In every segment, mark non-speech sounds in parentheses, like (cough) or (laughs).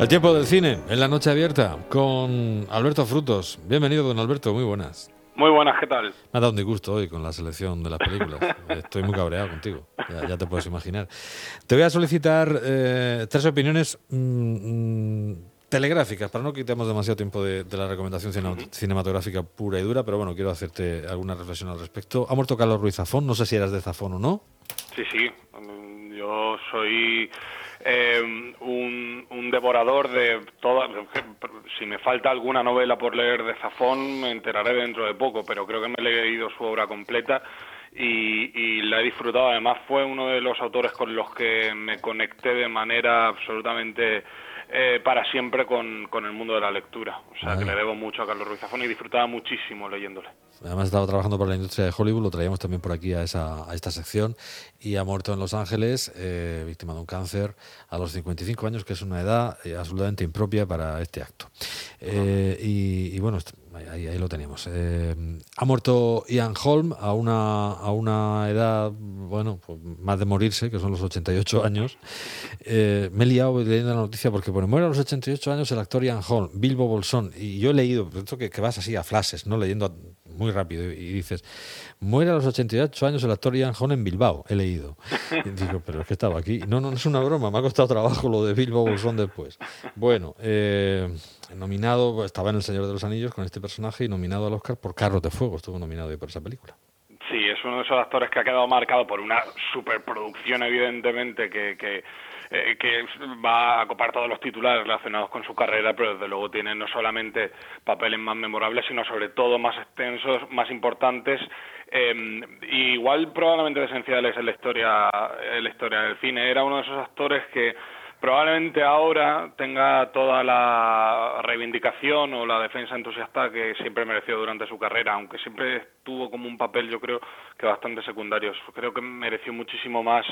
El tiempo del cine, en la noche abierta, con Alberto Frutos. Bienvenido, don Alberto, muy buenas. Muy buenas, ¿qué tal? Me ha dado un disgusto hoy con la selección de las películas. (laughs) Estoy muy cabreado contigo, ya, te puedes imaginar. Te voy a solicitar eh, tres opiniones mm, mm, telegráficas, para no quitemos demasiado tiempo de, la recomendación cinematográfica pura y dura, pero bueno, quiero hacerte alguna reflexión al respecto. Ha muerto Carlos Ruiz Zafón, no sé si eras de Zafón o no. Sí, sí, yo soy eh, un, devorador de todas. Si me falta alguna novela por leer de Zafón, me enteraré dentro de poco, pero creo que me he leído su obra completa. Y, y, la he disfrutado. Además, fue uno de los autores con los que me conecté de manera absolutamente eh, para siempre con, con, el mundo de la lectura. O sea, que le debo mucho a Carlos Ruiz Zafón y disfrutaba muchísimo leyéndole. Además, estaba trabajando para la industria de Hollywood, lo traíamos también por aquí a, esa, a esta sección y ha muerto en Los Ángeles, eh, víctima de un cáncer, a los 55 años, que es una edad eh, absolutamente impropia para este acto. y, y, bueno, ahí, lo teníamos. Eh, ha muerto Ian Holm a una, a una edad, bueno, pues más de morirse, que son los 88 años. Eh, me he liado leyendo la noticia porque, bueno, muere a los 88 años el actor Ian Holm, Bilbo Bolsón, y yo he leído, esto que, que vas así a flashes, ¿no? Leyendo muy rápido y dices, muere a los 88 años el actor Ian Holm en Bilbao, he leído. Y digo, pero es que estaba aquí. No, no, no es una broma, me ha costado trabajo lo de Bilbo Bolsón después. Bueno, eh, nominado, estaba en El Señor de los Anillos con este personaje y nominado al Oscar por Carros de Fuego, estuvo nominado por esa película. Sí, es uno de esos actores que ha quedado marcado por una superproducción, evidentemente, que, que, eh, que va a copar todos los titulares relacionados con su carrera, pero desde luego tiene no solamente papeles más memorables, sino sobre todo más extensos, más importantes eh, igual probablemente esenciales en la historia en la historia del cine. Era uno de esos actores que probablemente ahora tenga toda la reivindicación o la defensa entusiasta que siempre mereció durante su carrera, aunque siempre tuvo como un papel, yo creo, que bastante secundario. Creo que mereció muchísimo más,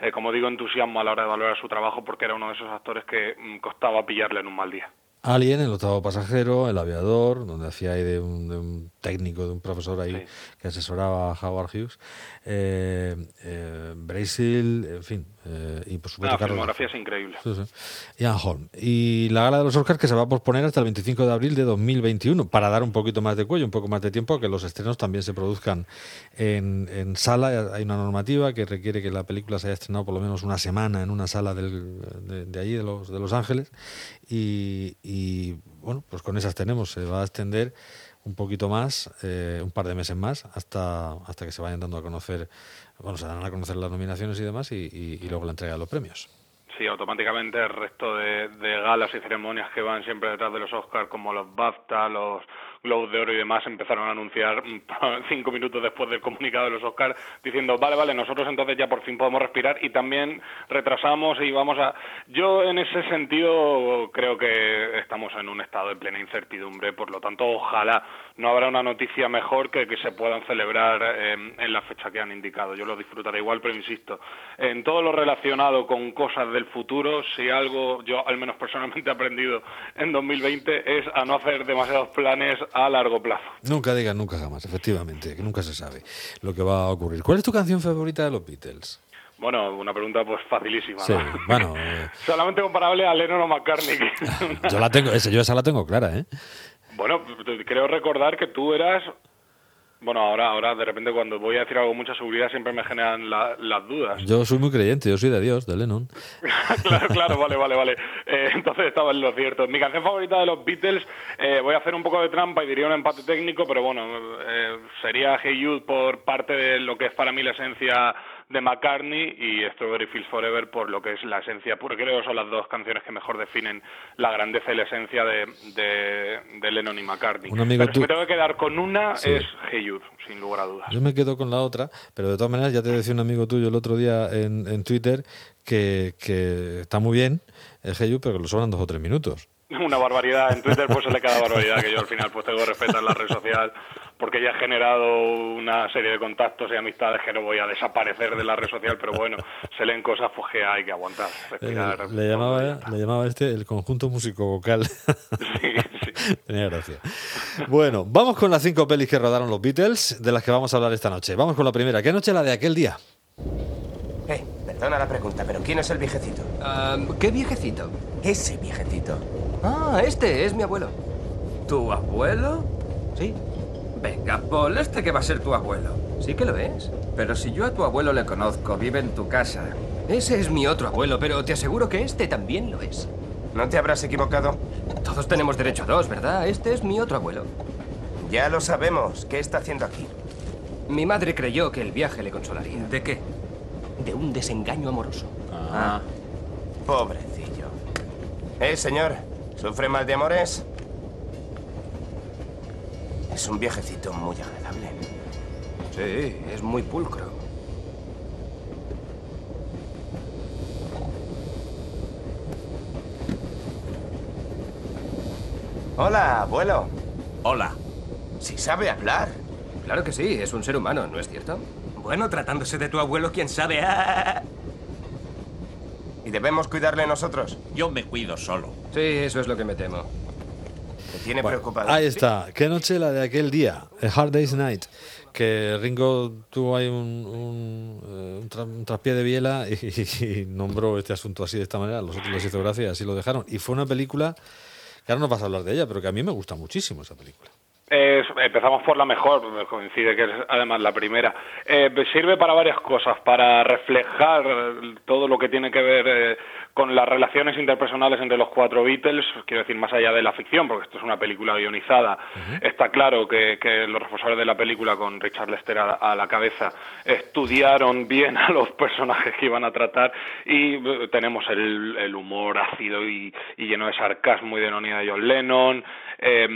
eh, como digo, entusiasmo a la hora de valorar su trabajo porque era uno de esos actores que mm, costaba pillarle en un mal día. Alien, el octavo pasajero, el aviador, donde hacía ahí de un, técnico, de un profesor ahí que asesoraba a Howard Hughes, eh, eh, Brasil, en fin, eh, y por supuesto... La filmografía es increíble. Ian Holm. Y la gala de los Oscars que se va a posponer hasta el 25 de abril de 2021, para dar un poquito más de cuello, un poco más de tiempo, a que los estrenos también se produzcan en, en sala. Hay una normativa que requiere que la película se haya estrenado por lo menos una semana en una sala del, de, allí, de Los, de los Ángeles, y y bueno, pues con esas tenemos. Se va a extender un poquito más, eh, un par de meses más, hasta, hasta que se vayan dando a conocer, bueno, se dan a conocer las nominaciones y demás y, luego la entrega de los premios. Sí, automáticamente el resto de, de, galas y ceremonias que van siempre detrás de los Oscars, como los BAFTA, los Globos de Oro y demás empezaron a anunciar (laughs) cinco minutos después del comunicado de los Oscars diciendo, vale, vale, nosotros entonces ya por fin podemos respirar y también retrasamos y vamos a... Yo en ese sentido creo que estamos en un estado de plena incertidumbre, por lo tanto ojalá no habrá una noticia mejor que que se puedan celebrar eh, en la fecha que han indicado. Yo lo disfrutaré igual, pero insisto, en todo lo relacionado con cosas del futuro, si algo yo al menos personalmente he aprendido en 2020 es a no hacer demasiados planes a largo plazo. Nunca digas nunca jamás, efectivamente, que nunca se sabe lo que va a ocurrir. ¿Cuál es tu canción favorita de los Beatles? Bueno, una pregunta pues facilísima. Sí, bueno. (laughs) Eh, Solamente comparable a Lennon o McCartney. yo la tengo, yo esa la tengo clara, ¿eh? Bueno, creo recordar que tú eras bueno, ahora, ahora de repente cuando voy a decir algo con mucha seguridad siempre me generan las dudas. Yo soy muy creyente, yo soy de Dios, de Lennon. (laughs) claro, claro, vale, vale, vale. Eh, entonces estaba en lo cierto. Mi canción favorita de los Beatles, eh, voy a hacer un poco de trampa y diría un empate técnico, pero bueno, eh, sería Hey Jude por parte de lo que es para mí la esencia de McCartney y Strawberry Fields Forever por lo que es la esencia pura. Creo que son las dos canciones que mejor definen la grandeza y la esencia de, de, Lennon y McCartney. Un amigo pero si me tengo que quedar con una es Hey Jude, sin lugar a dudas. Yo me quedo con la otra, pero de todas maneras ya te decía un amigo tuyo el otro día en, en Twitter que, que está muy bien el Hey Jude, pero que lo sobran dos o tres minutos una barbaridad. En Twitter pues se le queda barbaridad que yo al final pues tengo que respetar la red social porque ya he generado una serie de contactos y amistades que no voy a desaparecer de la red social, pero bueno, (laughs) se leen cosas pues que hay que aguantar. Eh, le, llamaba, le llamaba este el conjunto músico vocal. (laughs) Sí, sí. Tenía gracia. Bueno, vamos con las cinco pelis que rodaron los Beatles, de las que vamos a hablar esta noche. Vamos con la primera. ¿Qué noche la de aquel día? Eh, Perdona la pregunta, pero ¿quién es el viejecito? Ah, ¿Qué viejecito? Ese viejecito. Ah, este es mi abuelo. ¿Tu abuelo? Sí. Venga, Paul, este que va a ser tu abuelo. Sí que lo es. Pero si yo a tu abuelo le conozco, vive en tu casa. Ese es mi otro abuelo, pero te aseguro que este también lo es. ¿No te habrás equivocado? Todos tenemos derecho a dos, ¿verdad? Este es mi otro abuelo. Ya lo sabemos. ¿Qué está haciendo aquí? Mi madre creyó que el viaje le consolaría. ¿De qué? De un desengaño amoroso. Ah. Pobrecillo. Eh, señor. ¿Sufre mal de amores? Es un viejecito muy agradable. Sí, es muy pulcro. Hola, abuelo. Hola. Si sabe hablar. Claro que sí, es un ser humano, ¿no es cierto? Bueno, tratándose de tu abuelo, quién sabe. Ah. ¿Y debemos cuidarle nosotros? Yo me cuido solo. Sí, eso es lo que me temo. Te tiene Bueno, preocupado. ahí está. Qué noche la de aquel día, A Hard Day's Night, que Ringo tuvo ahí un, un, eh, un tra- un traspié de biela (laughs) y, y nombró este asunto así de esta manera. Los otros les hizo gracia y así lo dejaron. Y fue una película, que ahora no vas a hablar de ella, pero que a mí me gusta muchísimo esa película. Es- empezamos por la mejor, me coincide que es además la primera. Eh, sirve para varias cosas, para reflejar eh, todo lo que tiene que ver eh, con las relaciones interpersonales entre los cuatro Beatles, quiero decir, más allá de la ficción, porque esto es una película guionizada. Está claro que, que los responsables de la película, con Richard Lester a, a la cabeza, estudiaron bien a los personajes que iban a tratar y eh, tenemos el, el humor ácido y, y lleno de sarcasmo y de ironía de John Lennon, eh,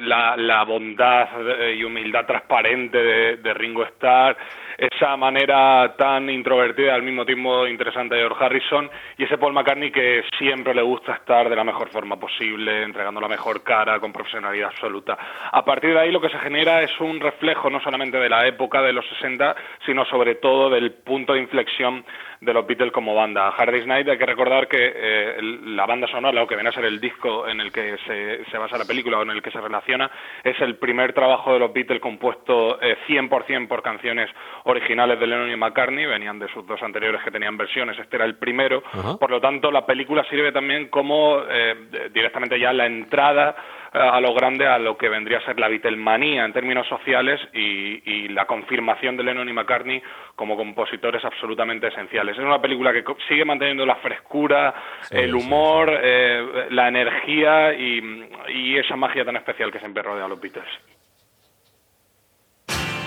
la, bondad eh, y humildad transparente de, Ringo Starr, esa manera tan introvertida al mismo tiempo interesante de George Harrison y ese Paul McCartney que siempre le gusta estar de la mejor forma posible, entregando la mejor cara, con profesionalidad absoluta. A partir de ahí lo que se genera es un reflejo no solamente de la época de los 60, sino sobre todo del punto de inflexión de los Beatles como banda. Hard Day's Night hay que recordar que eh, la banda sonora, lo que viene a ser el disco en el que se, se basa la película o en el que se relaciona, es el primer trabajo de los Beatles compuesto eh, 100% por canciones originales de Lennon y McCartney, venían de sus dos anteriores que tenían versiones, este era el primero, por lo tanto la película sirve también como eh, directamente ya la entrada a lo grande a lo que vendría a ser la Beatlemanía en términos sociales y, y la confirmación de Lennon y McCartney como compositores absolutamente esenciales. Es una película que sigue manteniendo la frescura, Sí, el sí, humor, eh, la energía y, y esa magia tan especial que siempre rodea a los Beatles.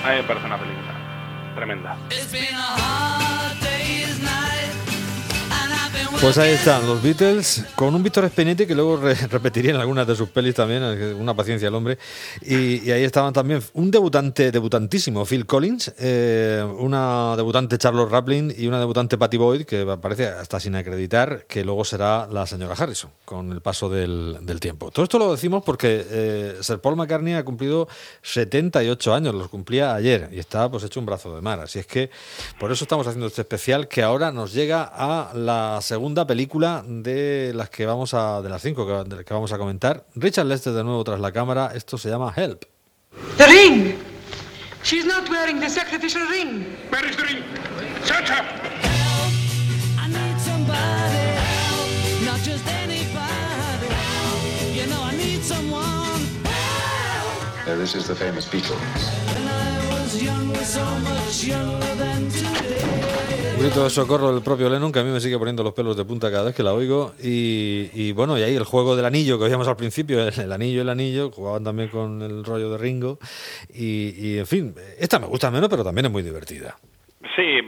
A mí me parece una película tremenda. Pues ahí están los Beatles, con un Víctor Spinetti que luego re- (laughs) repetiría en algunas de sus pelis también, eh, una paciencia el hombre. Y, y ahí estaban también un debutante, debutantísimo, Phil Collins, eh, una debutante Charlotte Raplin y una debutante Patty Boyd, que parece hasta sin acreditar, que luego será la señora Harrison, con el paso del, del tiempo. Todo esto lo decimos porque eh, Sir Paul McCartney ha cumplido 78 años, los cumplía ayer, y está pues hecho un brazo de mar. Así es que por eso estamos haciendo este especial que ahora nos llega a la segunda película de las que vamos a, de las cinco que, de las que vamos a comentar. Richard Lester de nuevo tras la cámara, esto se llama Help. The ring! She's not wearing the sacrificial ring. Where is the ring? Search her! I need somebody help, not just anybody help. You know I need someone help. This is the famous Beatles. Grito de socorro del propio Lennon que a mí me sigue poniendo los pelos de punta cada vez que la oigo. Y, bueno, y ahí el juego del anillo que oíamos al principio, el, anillo, el anillo, jugaban también con el rollo de Ringo. Y, y, en fin, esta me gusta menos, pero también es muy divertida. Sí,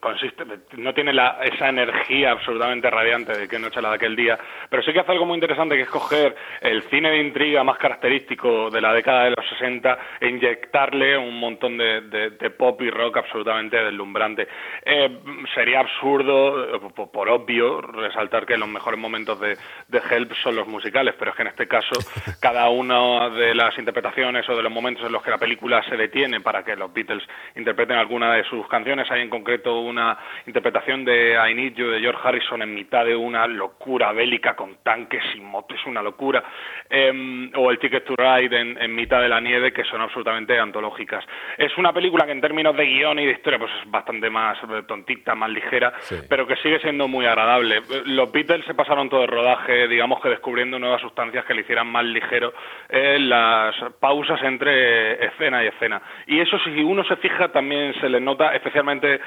consiste, no tiene la, esa energía absolutamente radiante de que noche la de aquel día, pero sí que hace algo muy interesante que es coger el cine de intriga más característico de la década de los 60 e inyectarle un montón de, de- de pop y rock absolutamente deslumbrante. Eh, sería absurdo, eh, por, por obvio, resaltar que los mejores momentos de, de Help son los musicales, pero es que en este caso (laughs) cada una de las interpretaciones o de los momentos en los que la película se detiene para que los Beatles interpreten alguna de sus canciones, hay en concreto una interpretación de I Need You de George Harrison en mitad de una locura bélica con tanques y motos, una locura, em, o el Ticket to Ride en, en mitad de la nieve, que son absolutamente antológicas. Es una película que en términos de guion y de historia pues es bastante más eh, tontita, más ligera, Sí. pero que sigue siendo muy agradable. Eh, Los Beatles se pasaron todo el rodaje, digamos que descubriendo nuevas sustancias que le hicieran más ligero eh, las pausas entre escena y escena. Y eso, si uno se fija, también se les nota especialmente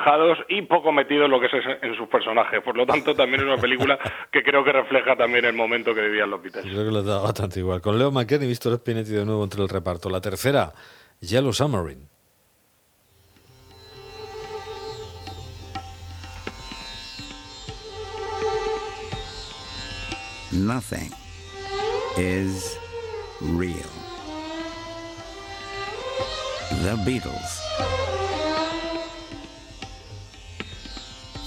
relajados y poco metidos en lo que es en sus personajes. Por lo tanto, también es una película (laughs) que creo que refleja también el momento que vivían los Beatles. Yo creo que les da bastante igual. Con Leo McKern y Víctor Spinetti de nuevo entre el reparto. La tercera, Yellow Submarine. Nothing is real. The Beatles.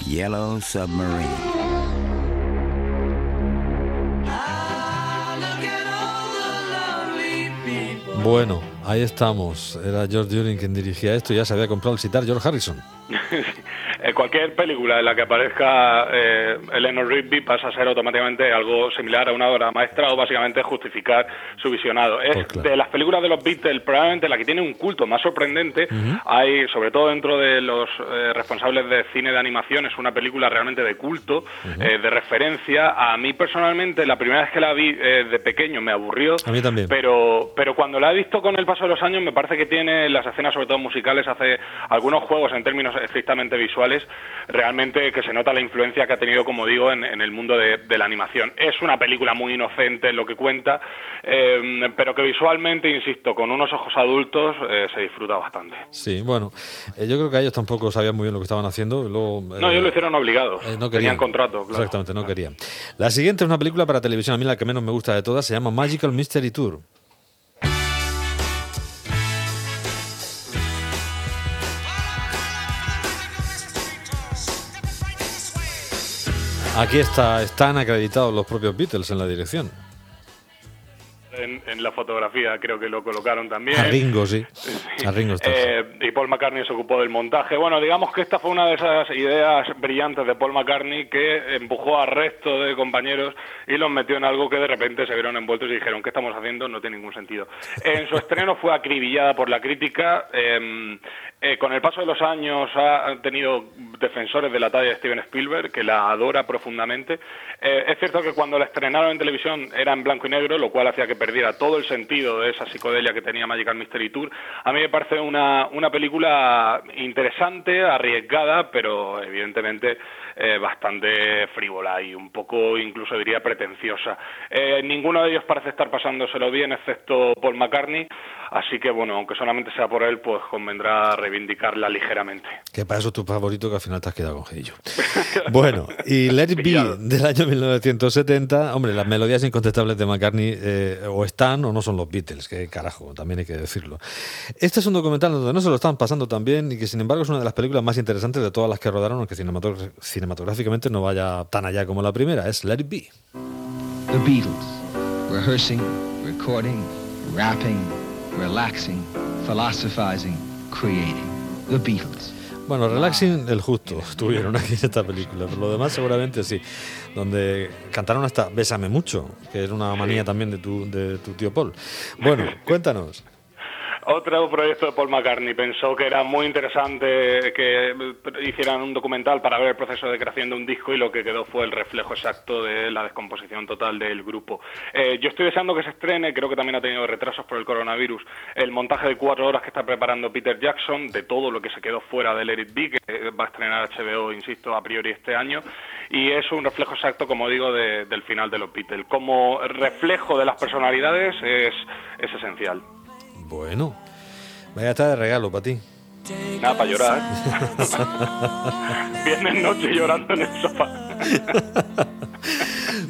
Yellow Submarine. Bueno, ahí estamos. Era George During quien dirigía esto y ya se había comprado el sitar George Harrison. (laughs) Eh, cualquier película en la que aparezca eh, Eleanor Rigby pasa a ser automáticamente algo similar a una obra maestra o básicamente justificar su visionado. Es Pues claro. de las películas de los Beatles probablemente la que tiene un culto más sorprendente. Hay, sobre todo dentro de los eh, responsables de cine de animación, es una película realmente de culto, eh, de referencia. A mí personalmente, la primera vez que la vi eh, de pequeño me aburrió. A mí también. Pero, pero cuando la he visto con el paso de los años, me parece que tiene las escenas, sobre todo musicales, hace algunos juegos en términos estrictamente visuales, realmente que se nota la influencia que ha tenido, como digo, en, en el mundo de, de la animación. Es una película muy inocente en lo que cuenta, eh, pero que visualmente, insisto, con unos ojos adultos eh, se disfruta bastante. Sí, bueno, eh, yo creo que ellos tampoco sabían muy bien lo que estaban haciendo. Luego, No, ellos lo hicieron obligados. eh, no Tenían querían. contrato, claro. Exactamente, no querían. La siguiente es una película para televisión, a mí la que menos me gusta de todas, se llama Magical Mystery Tour. Aquí está, están acreditados los propios Beatles en la dirección. En, en la fotografía creo que lo colocaron también. A Ringo, sí. (laughs) A Ringo. Eh, y Paul McCartney se ocupó del montaje. Bueno, digamos que esta fue una de esas ideas brillantes de Paul McCartney que empujó al resto de compañeros y los metió en algo que de repente se vieron envueltos y dijeron, ¿qué estamos haciendo? No tiene ningún sentido. En su estreno fue acribillada por la crítica. eh, eh, con el paso de los años ha tenido defensores de la talla de Steven Spielberg, que la adora profundamente. Eh, es cierto que cuando la estrenaron en televisión era en blanco y negro, lo cual hacía que perdiera todo el sentido de esa psicodelia que tenía Magical Mystery Tour. A mí me parece una, una película interesante, arriesgada, pero evidentemente eh, bastante frívola y un poco, incluso diría, pretenciosa. Eh, ninguno de ellos parece estar pasándoselo bien, excepto Paul McCartney. Así que, bueno, aunque solamente sea por él, pues convendrá reivindicarla ligeramente. Que para eso es tu favorito, que al final te has quedado con Gillo. (laughs) Bueno, y Let It Be del año 1970, hombre, las melodías incontestables de McCartney eh, o están o no son los Beatles, que carajo, también hay que decirlo. Este es un documental donde no se lo están pasando tan bien y que sin embargo es una de las películas más interesantes de todas las que rodaron, aunque cinematog- cinematográficamente no vaya tan allá como la primera, es Let It Be. The Beatles. Rehearsing, recording, rapping, relaxing, philosophizing, creating. The Beatles. Bueno, relaxing el justo tuvieron aquí en esta película, pero lo demás seguramente sí. Donde cantaron hasta Bésame mucho, que era una manía también de tu, de tu tío Paul. Bueno, cuéntanos. Otro proyecto de Paul McCartney pensó que era muy interesante que hicieran un documental para ver el proceso de creación de un disco y lo que quedó fue el reflejo exacto de la descomposición total del grupo. Eh, yo estoy deseando que se estrene, creo que también ha tenido retrasos por el coronavirus, el montaje de cuatro horas que está preparando Peter Jackson de todo lo que se quedó fuera del It Be, que va a estrenar HBO, insisto, a priori este año, y es un reflejo exacto, como digo, de- del final de los Beatles. Como reflejo de las personalidades es, es esencial. Bueno, vaya a estar de regalo para ti. Nada, para llorar. (laughs) Viernes noche llorando en el sofá. (laughs)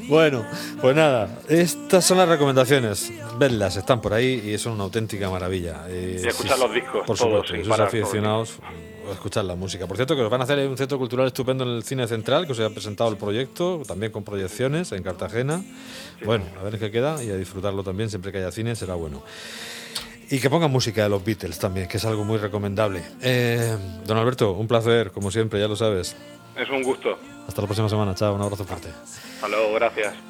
Bueno, pues nada, estas son las recomendaciones. Vedlas, están por ahí y son una auténtica maravilla. Eh, Y escuchar los discos, Por todos, supuesto, si parar, aficionados, escuchar la música. Por cierto, que os van a hacer un centro cultural estupendo en el Cine Central, que os ha presentado el proyecto, también con proyecciones en Cartagena. Bueno, a ver qué queda y a disfrutarlo también, siempre que haya cine será bueno. Y que pongan música de los Beatles también, que es algo muy recomendable. Eh, don Alberto, un placer, como siempre, ya lo sabes. Es un gusto. Hasta la próxima semana, chao, un abrazo fuerte. Hasta luego, gracias.